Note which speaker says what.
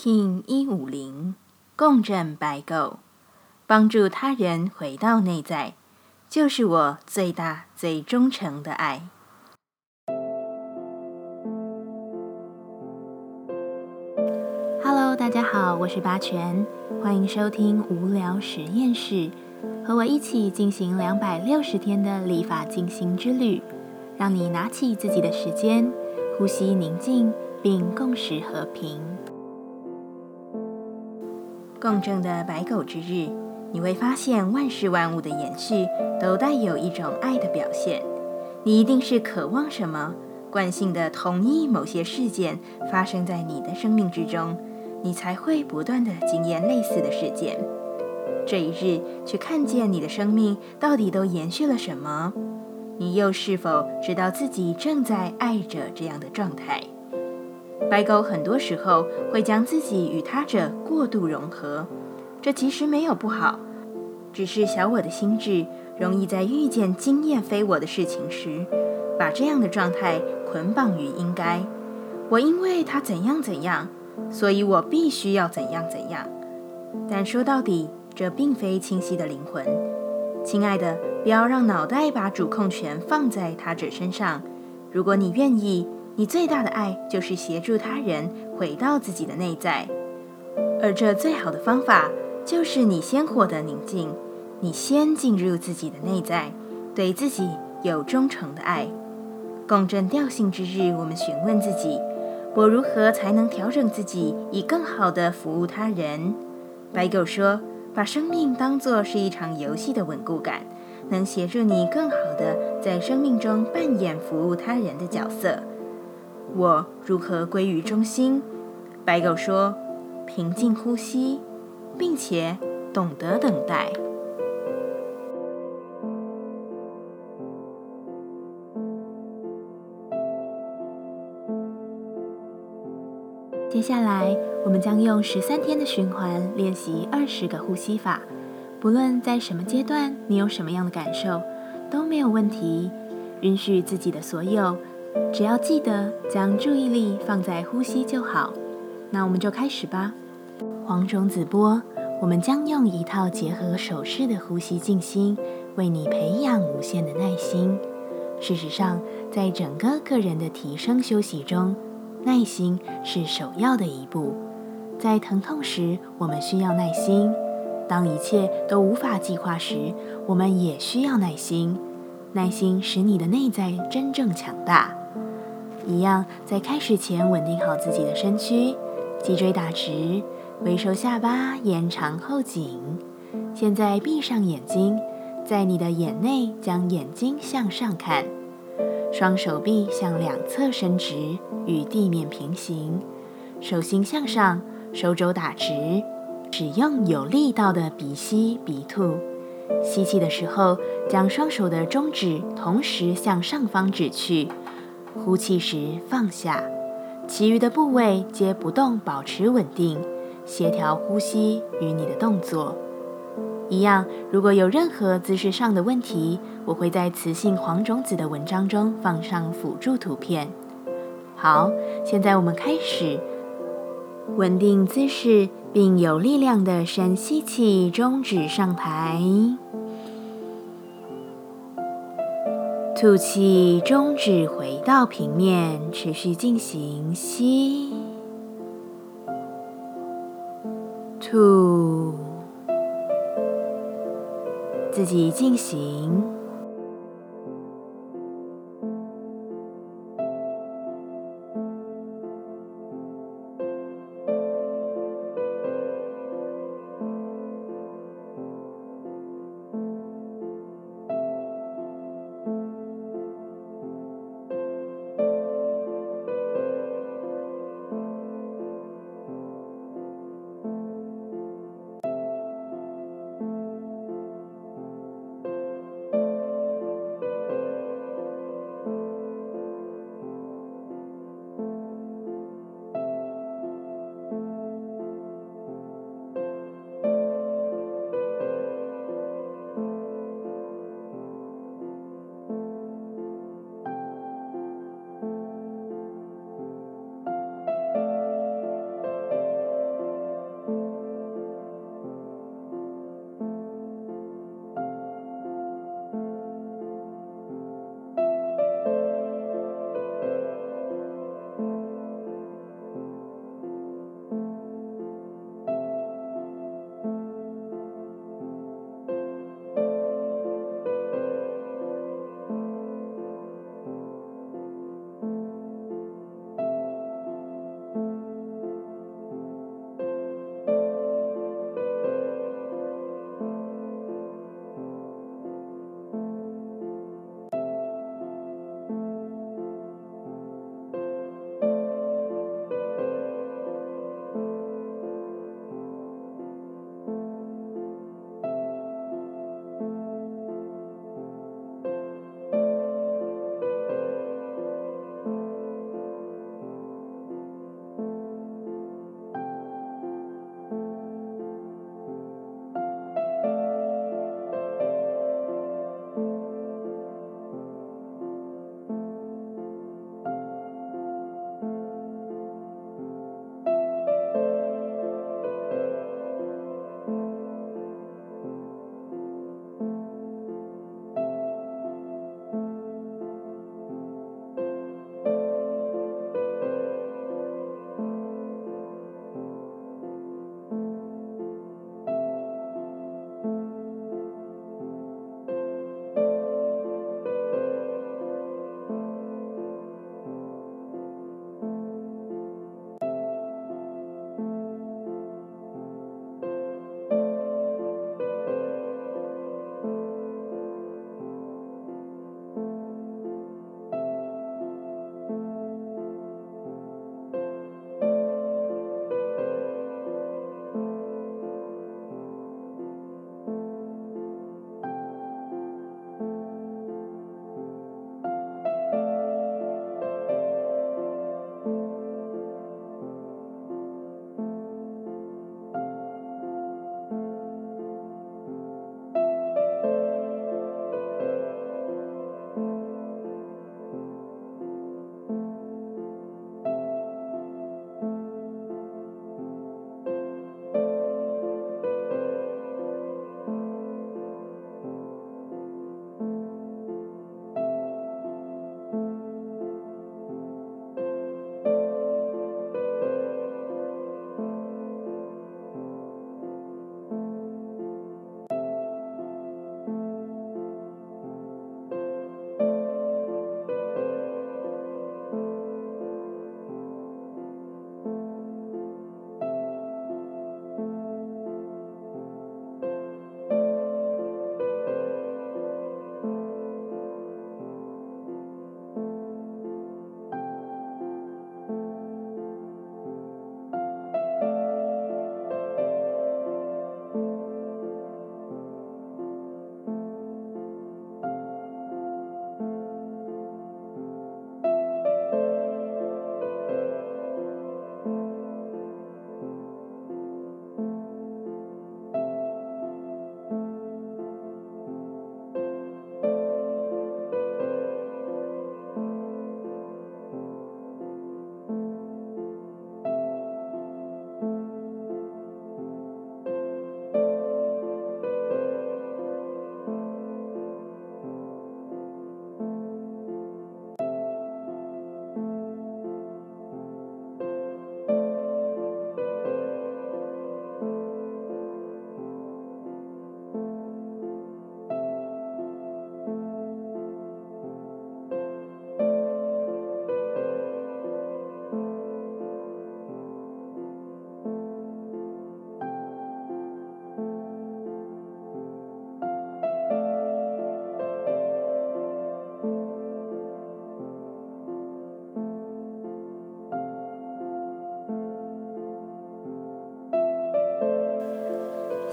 Speaker 1: King 一五零共振白狗，帮助他人回到内在，就是我最大最忠诚的爱。Hello，大家好，我是八全，欢迎收听无聊实验室，和我一起进行两百六十天的立法进行之旅，让你拿起自己的时间，呼吸宁静，并共识和平。共振的白狗之日，你会发现万事万物的延续都带有一种爱的表现。你一定是渴望什么，惯性的同意某些事件发生在你的生命之中，你才会不断的经验类似的事件。这一日去看见你的生命到底都延续了什么，你又是否知道自己正在爱着这样的状态？白狗很多时候会将自己与他者过度融合，这其实没有不好，只是小我的心智容易在遇见经验非我的事情时，把这样的状态捆绑于应该。我因为他怎样怎样，所以我必须要怎样怎样。但说到底，这并非清晰的灵魂。亲爱的，不要让脑袋把主控权放在他者身上。如果你愿意。你最大的爱就是协助他人回到自己的内在，而这最好的方法就是你先获得宁静，你先进入自己的内在，对自己有忠诚的爱。共振调性之日，我们询问自己：我如何才能调整自己，以更好的服务他人？白狗说：把生命当作是一场游戏的稳固感，能协助你更好的在生命中扮演服务他人的角色。我如何归于中心？白狗说：“平静呼吸，并且懂得等待。”接下来，我们将用十三天的循环练习二十个呼吸法。不论在什么阶段，你有什么样的感受，都没有问题。允许自己的所有。只要记得将注意力放在呼吸就好，那我们就开始吧。黄种子波，我们将用一套结合手势的呼吸静心，为你培养无限的耐心。事实上，在整个个人的提升休息中，耐心是首要的一步。在疼痛时，我们需要耐心；当一切都无法计划时，我们也需要耐心。耐心使你的内在真正强大。一样，在开始前稳定好自己的身躯，脊椎打直，微收下巴，延长后颈。现在闭上眼睛，在你的眼内将眼睛向上看，双手臂向两侧伸直，与地面平行，手心向上，手肘打直，使用有力道的鼻吸鼻吐。吸气的时候，将双手的中指同时向上方指去。呼气时放下，其余的部位皆不动，保持稳定，协调呼吸与你的动作一样。如果有任何姿势上的问题，我会在雌性黄种子的文章中放上辅助图片。好，现在我们开始稳定姿势，并有力量的深吸气，中指上抬。吐气，中指回到平面，持续进行吸、吐，自己进行。